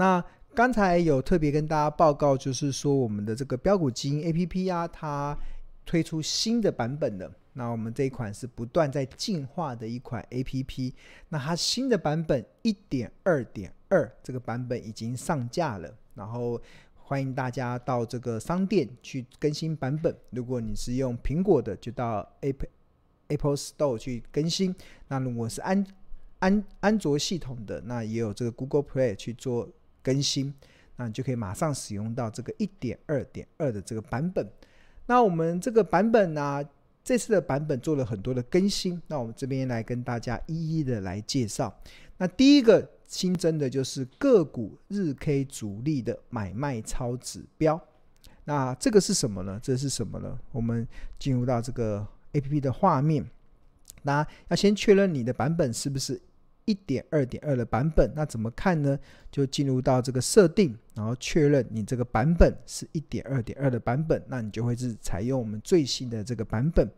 那刚才有特别跟大家报告，就是说我们的这个标股基因 APP 啊，它推出新的版本了。那我们这一款是不断在进化的一款 APP。那它新的版本一点二点二这个版本已经上架了，然后欢迎大家到这个商店去更新版本。如果你是用苹果的，就到 Apple Apple Store 去更新。那如果是安安安卓系统的，那也有这个 Google Play 去做更新，那你就可以马上使用到这个一点二点二的这个版本。那我们这个版本呢、这次的版本做了很多的更新，那我们这边来跟大家一一的来介绍。那第一个新增的就是个股日 K 主力的买卖超指标。那这个是什么呢？这是什么呢？我们进入到这个 APP 的画面，那要先确认你的版本是不是。一点二点二的版本，那怎么看呢？就进入到这个设定，然后确认你这个版本是一点二点二的版本，那你就会是采用我们最新的这个版本。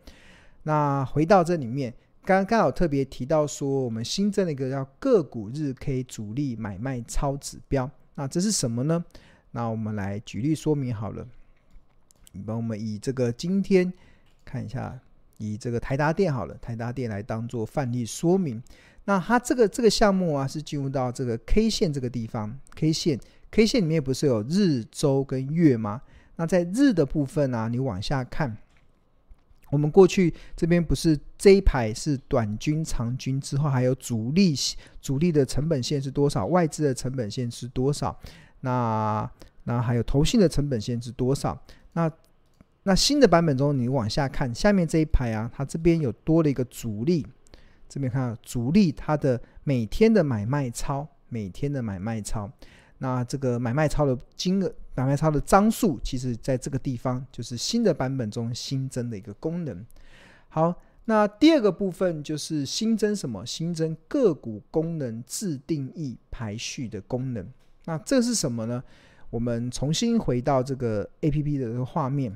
那回到这里面，刚刚好特别提到说，我们新增了一个叫个股日 K 主力买卖超指标，那这是什么呢？那我们来举例说明好了。你帮我们以这个今天看一下，以这个台达电好了，台达电来当做范例说明。那它这个这个项目啊，是进入到这个 K 线这个地方，K 线 K 线里面不是有日、周跟月吗？那在日的部分啊，你往下看，我们过去这边不是这一排是短均、长均之后还有主力主力的成本线是多少？外资的成本线是多少？那那还有投信的成本线是多少？那那新的版本中，你往下看下面这一排啊，它这边有多了一个主力。这边看主力它的每天的买卖超，每天的买卖超，那这个买卖超的金额、买卖超的张数，其实在这个地方就是新的版本中新增的一个功能。好，那第二个部分就是新增什么？新增个股功能自定义排序的功能。那这是什么呢？我们重新回到这个 APP 的这个画面，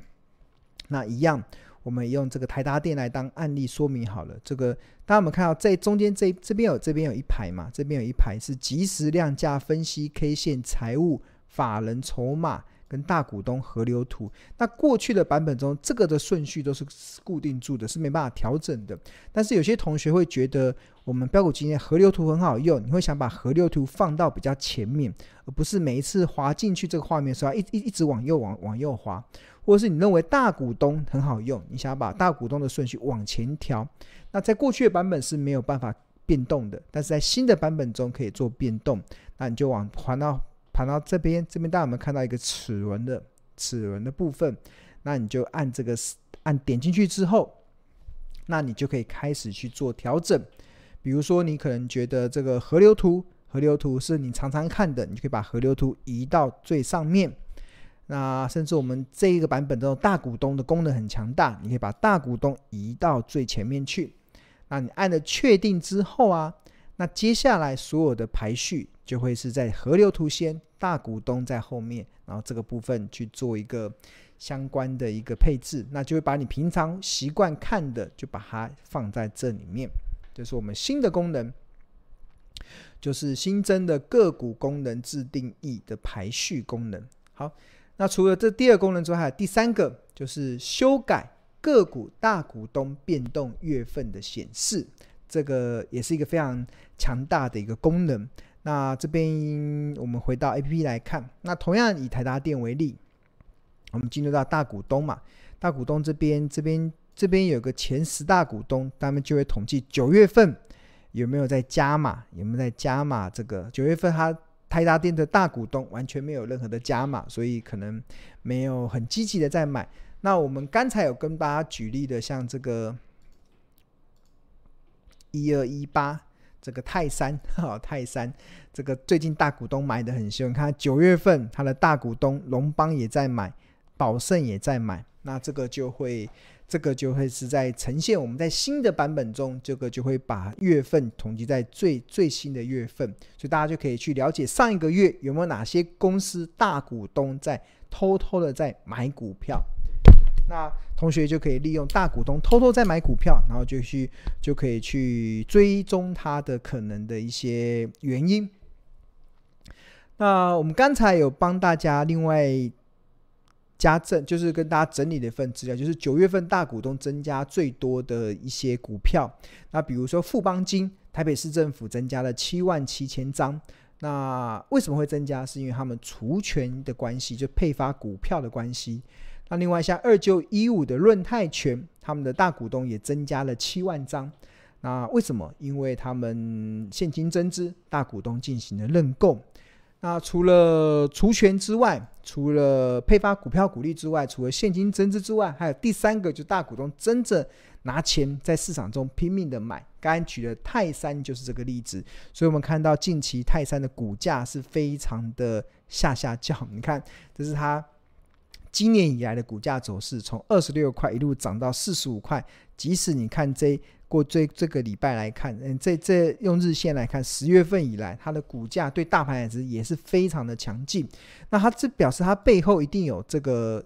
那一样。我们用这个台达电来当案例说明好了。这个大家有没有看到，在中间这这边有这边有一排嘛？这边有一排是即时量价分析 K 线财务法人筹码跟大股东河流图。那过去的版本中，这个的顺序都是固定住的，是没办法调整的。但是有些同学会觉得，我们标股基金河流图很好用，你会想把河流图放到比较前面，而不是每一次滑进去这个画面时候一一一直往右往往右滑。或者是你认为大股东很好用，你想要把大股东的顺序往前调，那在过去的版本是没有办法变动的，但是在新的版本中可以做变动。那你就往盘到盘到这边，这边大家有没有看到一个齿轮的齿轮的部分？那你就按这个按点进去之后，那你就可以开始去做调整。比如说你可能觉得这个河流图，河流图是你常常看的，你就可以把河流图移到最上面。那甚至我们这一个版本中大股东的功能很强大，你可以把大股东移到最前面去。那你按了确定之后啊，那接下来所有的排序就会是在河流图先，大股东在后面，然后这个部分去做一个相关的一个配置，那就会把你平常习惯看的就把它放在这里面。这是我们新的功能，就是新增的个股功能自定义的排序功能。好。那除了这第二功能之外，还有第三个，就是修改个股大股东变动月份的显示，这个也是一个非常强大的一个功能。那这边我们回到 APP 来看，那同样以台达电为例，我们进入到大股东嘛，大股东这边这边这边有个前十大股东，他们就会统计九月份有没有在加码，有没有在加码这个九月份它。台达电的大股东完全没有任何的加码，所以可能没有很积极的在买。那我们刚才有跟大家举例的，像这个一二一八，这个泰山 哈，泰山这个最近大股东买的很凶，看九月份他的大股东龙邦也在买，宝盛也在买，那这个就会。这个就会是在呈现我们在新的版本中，这个就会把月份统计在最最新的月份，所以大家就可以去了解上一个月有没有哪些公司大股东在偷偷的在买股票。那同学就可以利用大股东偷偷在买股票，然后就去就可以去追踪它的可能的一些原因。那我们刚才有帮大家另外加赠，就是跟大家整理的一份资料，就是九月份大股东增加最多的一些股票。那比如说富邦金，台北市政府增加了七万七千张。那为什么会增加？是因为他们除权的关系，就配发股票的关系。那另外像二九一五的润泰全，他们的大股东也增加了七万张。那为什么？因为他们现金增资，大股东进行了认购。那除了除权之外，除了配发股票股利之外，除了现金增资之外，还有第三个，就大股东真正拿钱在市场中拼命的买。刚刚举的泰山就是这个例子，所以我们看到近期泰山的股价是非常的下下降。你看，这是它今年以来的股价走势，从二十六块一路涨到四十五块。即使你看这过这这个礼拜来看，嗯，这这用日线来看，十月份以来它的股价对大盘来说也是非常的强劲。那它这表示它背后一定有这个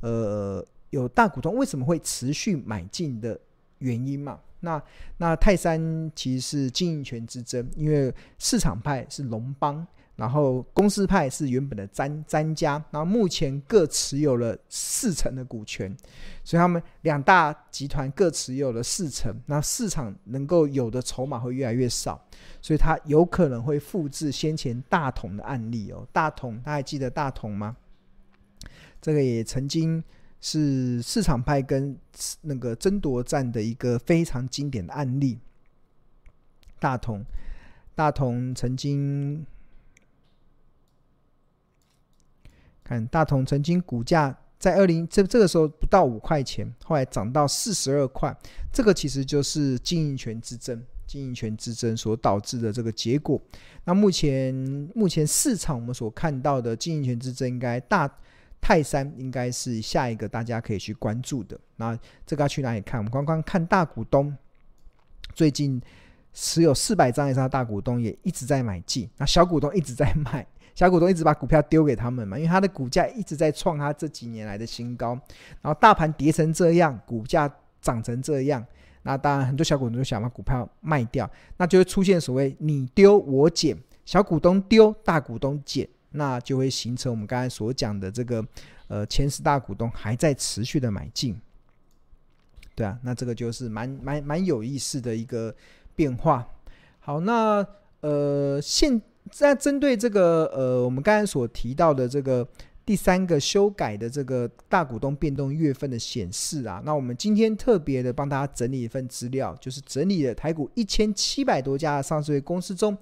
呃有大股东为什么会持续买进的原因嘛？那那泰山其实是经营权之争，因为市场派是龙邦，然后公司派是原本的詹詹家，然后目前各持有了四成的股权，所以他们两大集团各持有了四成，那市场能够有的筹码会越来越少，所以它有可能会复制先前大同的案例哦。大同，大家还记得大同吗？这个也曾经。是市场派跟那个争夺战的一个非常经典的案例。大同，大同曾经看大同曾经股价在二零这这个时候不到五块钱，后来涨到四十二块，这个其实就是经营权之争，经营权之争所导致的这个结果。那目前目前市场我们所看到的经营权之争应该大。泰山应该是下一个大家可以去关注的。那这个要去哪里看？我们刚刚看大股东最近持有四百张以上的大股东也一直在买进，那小股东一直在卖，小股东一直把股票丢给他们嘛，因为他的股价一直在创他这几年来的新高。然后大盘跌成这样，股价涨成这样，那当然很多小股东就想把股票卖掉，那就会出现所谓你丢我捡，小股东丢，大股东捡。那就会形成我们刚才所讲的这个，呃，前十大股东还在持续的买进，对啊，那这个就是蛮蛮蛮有意思的一个变化。好，那呃，现在针对这个呃，我们刚才所提到的这个第三个修改的这个大股东变动月份的显示啊，那我们今天特别的帮大家整理一份资料，就是整理了台股一千七百多家的上市公司中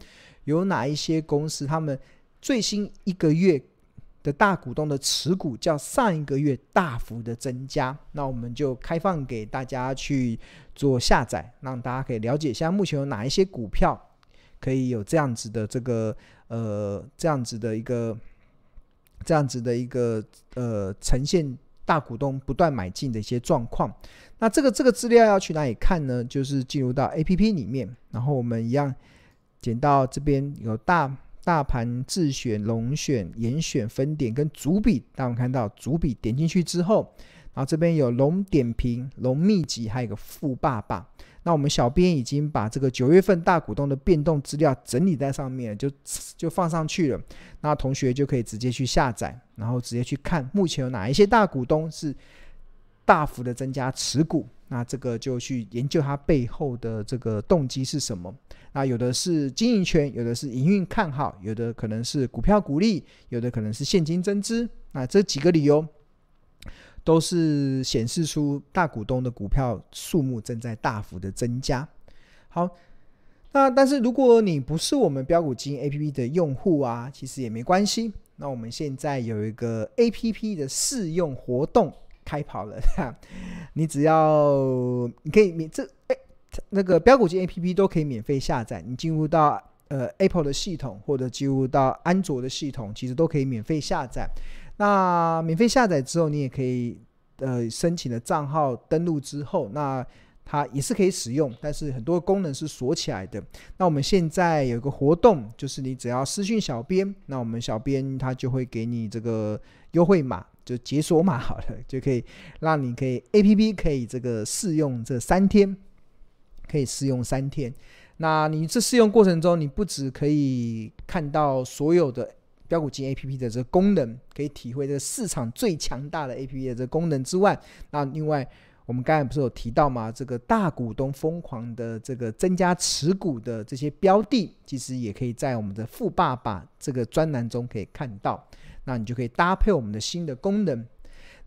有哪一些公司他们。最新一个月的大股东的持股较上一个月大幅的增加，那我们就开放给大家去做下载，让大家可以了解一下目前有哪一些股票可以有这样子的这个呃这样子的一个这样子的一个呃呈现大股东不断买进的一些状况。那这个这个资料要去哪里看呢？就是进入到 APP 里面，然后我们一样点到这边有大。大盘自选、龙选、严选、分点跟主笔，大家我们看到主笔点进去之后，然后这边有龙点评、龙秘籍，还有个富爸爸。那我们小编已经把这个九月份大股东的变动资料整理在上面，就就放上去了。那同学就可以直接去下载，然后直接去看目前有哪一些大股东是大幅的增加持股。那这个就去研究它背后的这个动机是什么？那有的是经营权，有的是营运看好，有的可能是股票股利，有的可能是现金增资。那这几个理由都是显示出大股东的股票数目正在大幅的增加。好，那但是如果你不是我们标股金 APP 的用户啊，其实也没关系。那我们现在有一个 APP 的试用活动。开跑了，你只要你可以免这哎，那个标股金 A P P 都可以免费下载。你进入到呃 Apple 的系统或者进入到安卓的系统，其实都可以免费下载。那免费下载之后，你也可以呃申请了账号登录之后，那它也是可以使用，但是很多功能是锁起来的。那我们现在有一个活动，就是你只要私信小编，那我们小编他就会给你这个优惠码。就解锁码好了，就可以 让你可以 APP 可以这个试用这三天，可以试用三天。那你这试用过程中，你不只可以看到所有的标股金 A P P 的这个功能，可以体会这个市场最强大的 A P P 的这个功能之外，那另外我们刚才不是有提到吗？这个大股东疯狂的这个增加持股的这些标的，其实也可以在我们的富爸爸这个专栏中可以看到。那你就可以搭配我们的新的功能。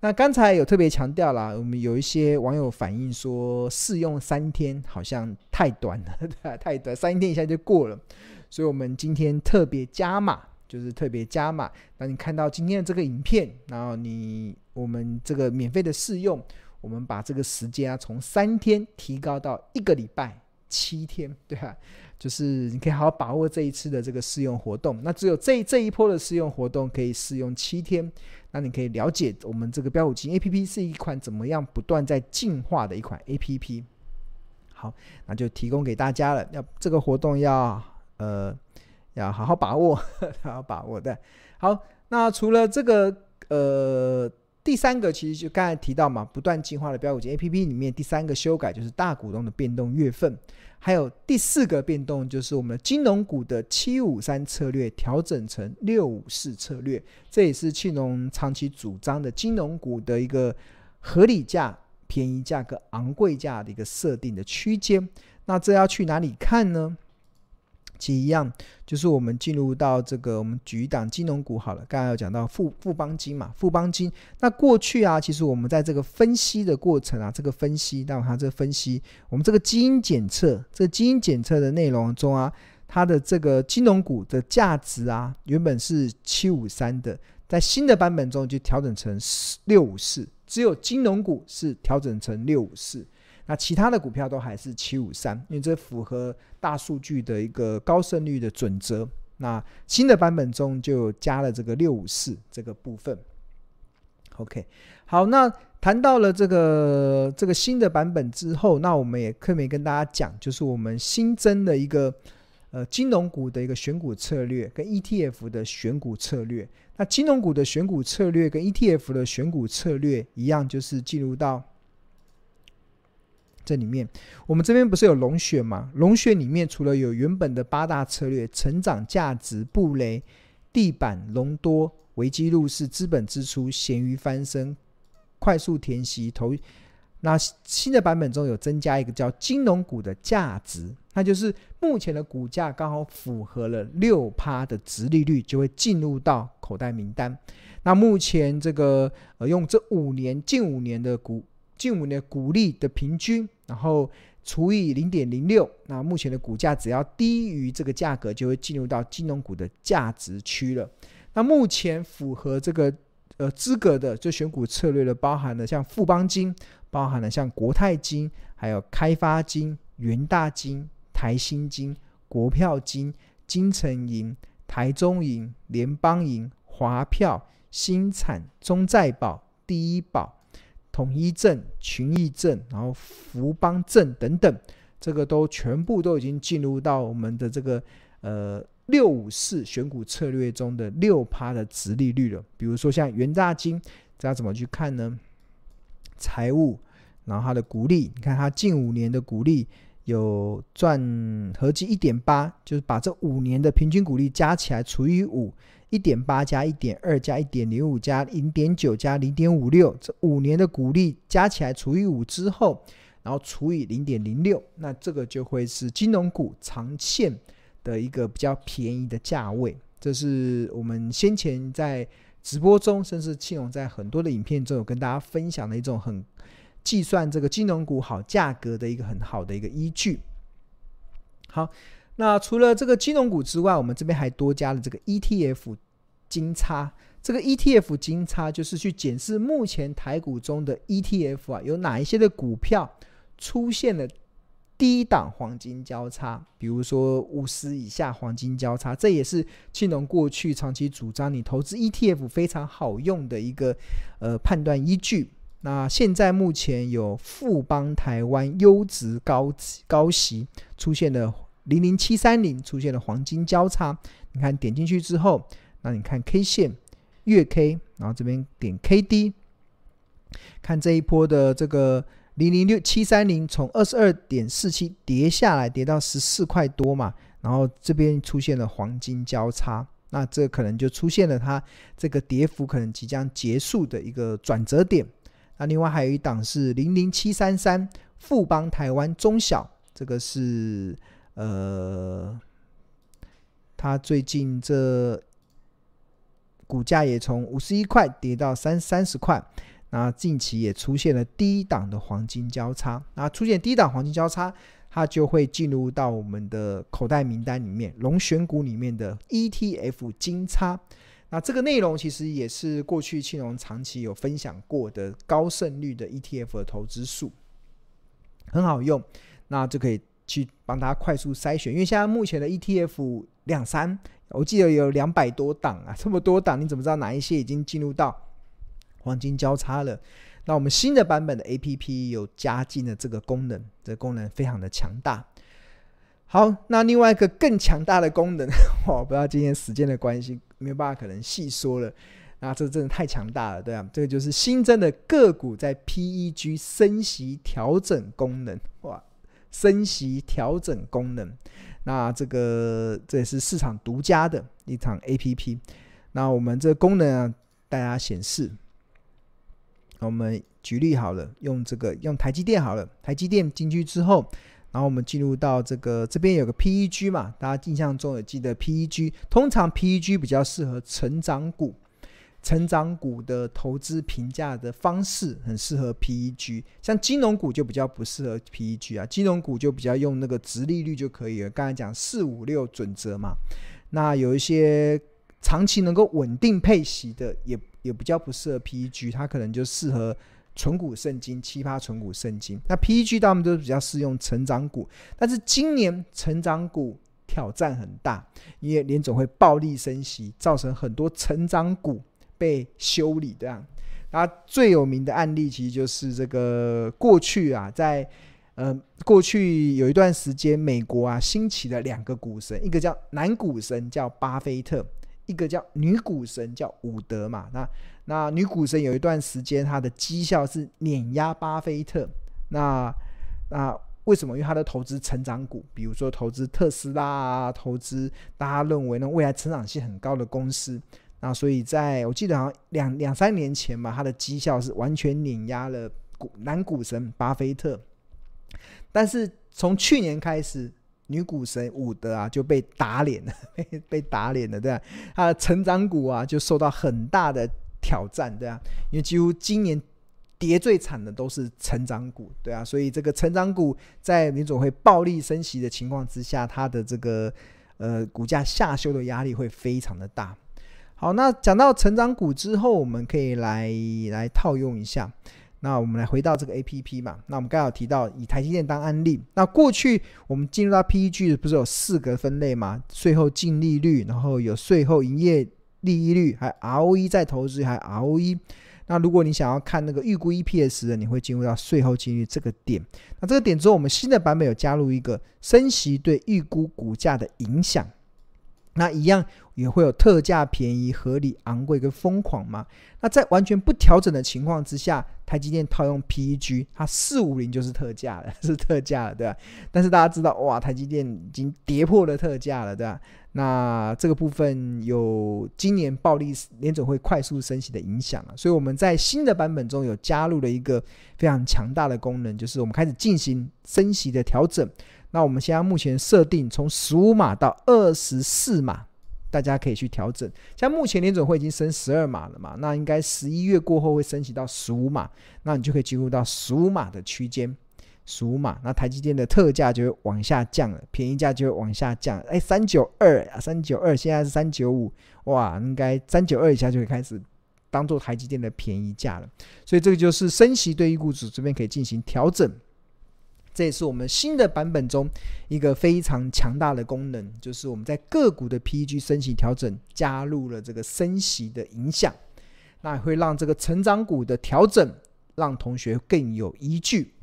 那刚才有特别强调了，我们有一些网友反映说，试用三天好像太短了，对，太短，三天一下就过了。所以，我们今天特别加码，就是特别加码。当你看到今天的这个影片，然后你我们这个免费的试用，我们把这个时间啊从三天提高到一个礼拜七天，对吧？就是你可以好好把握这一次的这个试用活动。那只有这这一波的试用活动可以试用七天。那你可以了解我们这个标五金 APP 是一款怎么样不断在进化的一款 APP。好，那就提供给大家了。要这个活动要。呃，要好好把握，好好把握的。好，那除了这个，呃，第三个其实就刚才提到嘛，不断进化的标股金 APP 里面，第三个修改就是大股东的变动月份，还有第四个变动就是我们的金融股的七五三策略调整成六五四策略，这也是庆农长期主张的金融股的一个合理价、便宜价格、昂贵价的一个设定的区间。那这要去哪里看呢？其实一样，就是我们进入到这个，我们举一档金融股好了。刚才有讲到富富邦金嘛，富邦金。那过去啊，其实我们在这个分析的过程啊，这个分析，那它这个分析，我们这个基因检测，这基因检测的内容中啊，它的这个金融股的价值啊，原本是七五三的，在新的版本中就调整成六五四，只有金融股是调整成六五四。那其他的股票都还是七五三，因为这符合大数据的一个高胜率的准则。那新的版本中就加了这个六五四这个部分。OK，好，那谈到了这个这个新的版本之后，那我们也特别跟大家讲，就是我们新增的一个呃金融股的一个选股策略跟 ETF 的选股策略。那金融股的选股策略跟 ETF 的选股策略一样，就是进入到。这里面，我们这边不是有龙选吗？龙选里面除了有原本的八大策略：成长、价值、布雷、地板、龙多、危机入市、资本支出、咸鱼翻身、快速填息、投。那新的版本中有增加一个叫金融股的价值，那就是目前的股价刚好符合了六趴的殖利率，就会进入到口袋名单。那目前这个呃，用这五年近五年的股。近五年股利的平均，然后除以零点零六，那目前的股价只要低于这个价格，就会进入到金融股的价值区了。那目前符合这个呃资格的，就选股策略的，包含了像富邦金，包含了像国泰金，还有开发金、元大金、台新金、国票金、金城银、台中银、联邦银、华票、新产、中再保、第一保。统一证、群益证，然后福邦证等等，这个都全部都已经进入到我们的这个呃六五四选股策略中的六趴的值利率了。比如说像元大金，这要怎么去看呢？财务，然后它的股利，你看它近五年的股利有赚合计一点八，就是把这五年的平均股利加起来除以五。一点八加一点二加一点零五加零点九加零点五六，这五年的股利加起来除以五之后，然后除以零点零六，那这个就会是金融股长线的一个比较便宜的价位。这是我们先前在直播中，甚至庆荣在很多的影片中有跟大家分享的一种很计算这个金融股好价格的一个很好的一个依据。好。那除了这个金融股之外，我们这边还多加了这个 ETF 金叉。这个 ETF 金叉就是去检视目前台股中的 ETF 啊，有哪一些的股票出现了低档黄金交叉，比如说五十以下黄金交叉，这也是庆农过去长期主张你投资 ETF 非常好用的一个呃判断依据。那现在目前有富邦台湾优质高高息出现的。零零七三零出现了黄金交叉，你看点进去之后，那你看 K 线、月 K，然后这边点 KD，看这一波的这个零零六七三零从二十二点四七跌下来，跌到十四块多嘛，然后这边出现了黄金交叉，那这可能就出现了它这个跌幅可能即将结束的一个转折点。那另外还有一档是零零七三三富邦台湾中小，这个是呃，它最近这股价也从五十一块跌到三三十块。那近期也出现了低档的黄金交叉，那出现低档黄金交叉，它就会进入到我们的口袋名单里面，龙选股里面的 ETF 金叉。那这个内容其实也是过去庆隆长期有分享过的高胜率的 ETF 的投资数，很好用，那就可以去帮大家快速筛选，因为现在目前的 ETF 两三，我记得有两百多档啊，这么多档，你怎么知道哪一些已经进入到？黄金交叉了，那我们新的版本的 APP 有加进了这个功能，这个功能非常的强大。好，那另外一个更强大的功能，我不知道今天时间的关系没有办法可能细说了。那这真的太强大了，对啊，这个就是新增的个股在 PEG 升息调整功能，哇，升息调整功能，那这个这也是市场独家的一场 APP。那我们这个功能啊，大家显示。我们举例好了，用这个用台积电好了，台积电进去之后，然后我们进入到这个这边有个 PEG 嘛，大家印象中也记得 PEG，通常 PEG 比较适合成长股，成长股的投资评价的方式很适合 PEG，像金融股就比较不适合 PEG 啊，金融股就比较用那个殖利率就可以了，刚才讲四五六准则嘛，那有一些长期能够稳定配息的也。也比较不适合 PEG，它可能就适合存股圣经、奇葩存股圣经。那 PEG 他们都是比较适用成长股，但是今年成长股挑战很大，因为联总会暴力升息，造成很多成长股被修理。这样，那最有名的案例其实就是这个过去啊，在呃过去有一段时间，美国啊兴起了两个股神，一个叫男股神叫巴菲特。一个叫女股神叫伍德嘛，那那女股神有一段时间她的绩效是碾压巴菲特，那那为什么？因为她的投资成长股，比如说投资特斯拉啊，投资大家认为呢未来成长性很高的公司，那所以在我记得好像两两三年前嘛，她的绩效是完全碾压了股男股神巴菲特，但是从去年开始。女股神伍德啊就被打脸了，被打脸了，对啊，他的成长股啊就受到很大的挑战，对啊，因为几乎今年跌最惨的都是成长股，对啊，所以这个成长股在联总会暴力升息的情况之下，它的这个呃股价下修的压力会非常的大。好，那讲到成长股之后，我们可以来来套用一下。那我们来回到这个 APP 嘛，那我们刚好提到以台积电当案例，那过去我们进入到 PEG 不是有四个分类嘛？税后净利率，然后有税后营业利率，还 ROE 再投资，还 ROE。那如果你想要看那个预估 EPS 的，你会进入到税后净利率这个点。那这个点之后，我们新的版本有加入一个升息对预估股价的影响。那一样也会有特价、便宜、合理、昂贵跟疯狂嘛？那在完全不调整的情况之下，台积电套用 PEG，它四五零就是特价了，是特价了，对吧？但是大家知道，哇，台积电已经跌破了特价了，对吧？那这个部分有今年暴力联准会快速升息的影响啊，所以我们在新的版本中有加入了一个非常强大的功能，就是我们开始进行升息的调整。那我们现在目前设定从十五码到二十四码，大家可以去调整。像目前联准会已经升十二码了嘛，那应该十一月过后会升级到十五码，那你就可以进入到十五码的区间。数码，那台积电的特价就会往下降了，便宜价就会往下降。哎，三九二啊，三九二，现在是三九五，哇，应该三九二以下就会开始当做台积电的便宜价了。所以这个就是升息对于股指这边可以进行调整。这也是我们新的版本中一个非常强大的功能，就是我们在个股的 PEG 升息调整加入了这个升息的影响，那会让这个成长股的调整让同学更有依据。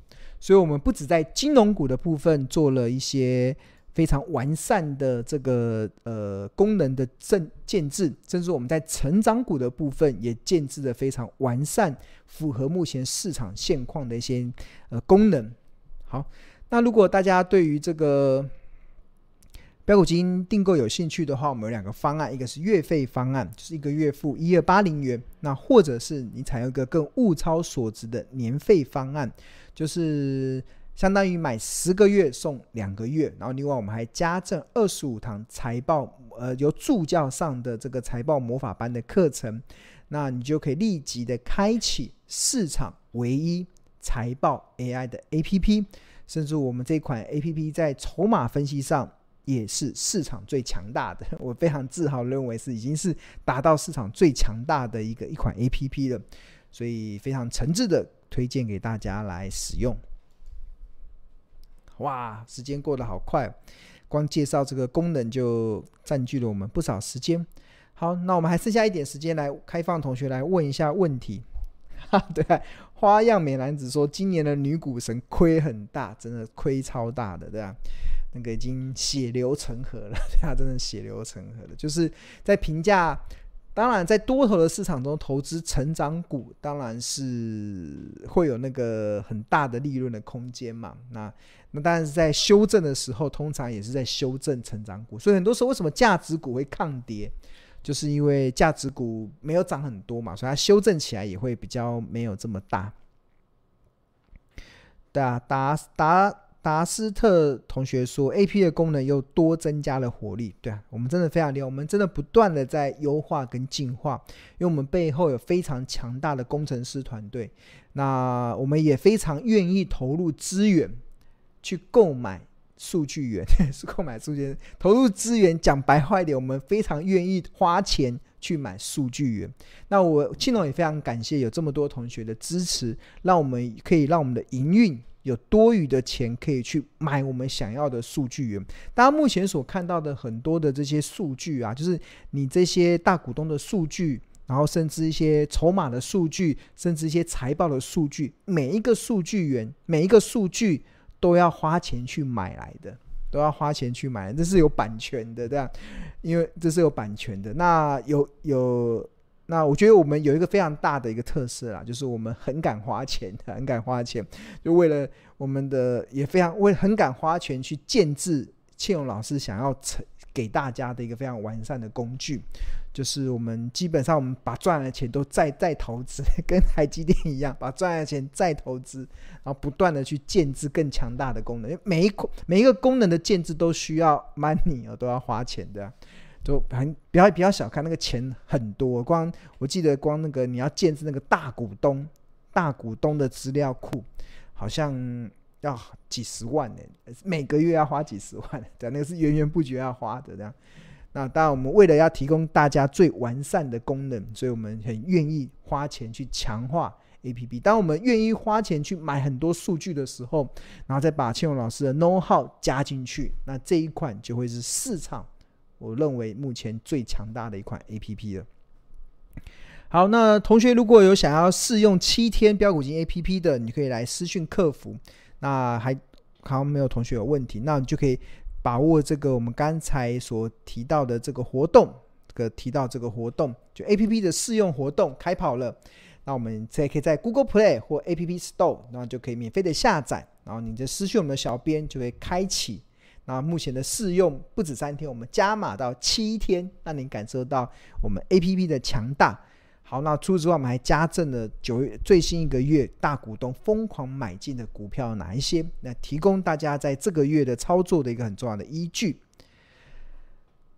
所以，我们不止在金融股的部分做了一些非常完善的这个呃功能的证建制，甚至我们在成长股的部分也建制的非常完善、符合目前市场现况的一些呃功能。好，那如果大家对于这个飙股金订购有兴趣的话，我们有两个方案，一个是月费方案，就是一个月付一二八零元，那或者是你采用一个更物超所值的年费方案，就是相当于买十个月送两个月，然后另外我们还加赠二十五堂财报，呃，由助教上的这个财报魔法班的课程，那你就可以立即的开启市场唯一财报 AI 的 APP，甚至我们这款 APP 在筹码分析上。也是市场最强大的，我非常自豪认为是已经是达到市场最强大的一个一款 APP 了，所以非常诚挚的推荐给大家来使用。哇，时间过得好快，光介绍这个功能就占据了我们不少时间。好，那我们还剩下一点时间来开放同学来问一下问题。哈，对，花样美男子说今年的女股神亏很大，真的亏超大的，对吧？那个已经血流成河了，对啊，真的血流成河了。就是在评价，当然在多头的市场中投资成长股，当然是会有那个很大的利润的空间嘛。那那当然是在修正的时候，通常也是在修正成长股。所以很多时候为什么价值股会抗跌，就是因为价值股没有涨很多嘛，所以它修正起来也会比较没有这么大。对啊，打打。达斯特同学说，AP 的功能又多增加了活力。对啊，我们真的非常厉害，我们真的不断的在优化跟进化，因为我们背后有非常强大的工程师团队。那我们也非常愿意投入资源去购买数据源，是购买数据源，投入资源。讲白话一点，我们非常愿意花钱去买数据源。那我庆龙也非常感谢有这么多同学的支持，让我们可以让我们的营运。有多余的钱可以去买我们想要的数据源。大家目前所看到的很多的这些数据啊，就是你这些大股东的数据，然后甚至一些筹码的数据，甚至一些财报的数据，每一个数据源，每一个数据都要花钱去买来的，都要花钱去买，这是有版权的，对吧？因为这是有版权的。那有有。那我觉得我们有一个非常大的一个特色啦，就是我们很敢花钱，很敢花钱，就为了我们的也非常为很敢花钱去建置庆荣老师想要成给大家的一个非常完善的工具，就是我们基本上我们把赚来的钱都再再 投资，跟台积电一样，把赚来的钱再投资，然后不断的去建置更强大的功能，因为每一每一个功能的建置都需要 money 啊，都要花钱的。就很不要不要小看那个钱很多，光我记得光那个你要建置那个大股东大股东的资料库，好像要几十万呢，每个月要花几十万，对，那个是源源不绝要花的这样。那当然我们为了要提供大家最完善的功能，所以我们很愿意花钱去强化 APP。当我们愿意花钱去买很多数据的时候，然后再把庆荣老师的 know how 加进去，那这一款就会是市场。我认为目前最强大的一款 APP 了。好，那同学如果有想要试用七天标股金 APP 的，你可以来私讯客服。那还好像没有同学有问题，那你就可以把握这个我们刚才所提到的这个活动，这个提到这个活动，就 APP 的试用活动开跑了。那我们再可以在 Google Play 或 App Store，那就可以免费的下载，然后你就私讯我们的小编，就会开启。那目前的试用不止三天，我们加码到七天，让您感受到我们 APP 的强大。好，那除此之外，我们还加赠了九月最新一个月大股东疯狂买进的股票哪一些？那提供大家在这个月的操作的一个很重要的依据。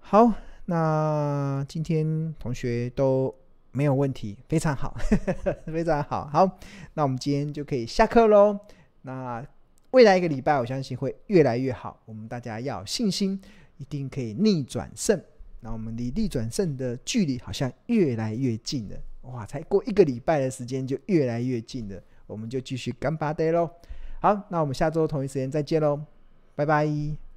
好，那今天同学都没有问题，非常好，非常好。好，那我们今天就可以下课喽。那。未来一个礼拜，我相信会越来越好。我们大家要有信心，一定可以逆转胜。那我们离逆转胜的距离好像越来越近了。哇，才过一个礼拜的时间就越来越近了。我们就继续干巴爹喽。好，那我们下周同一时间再见喽，拜拜。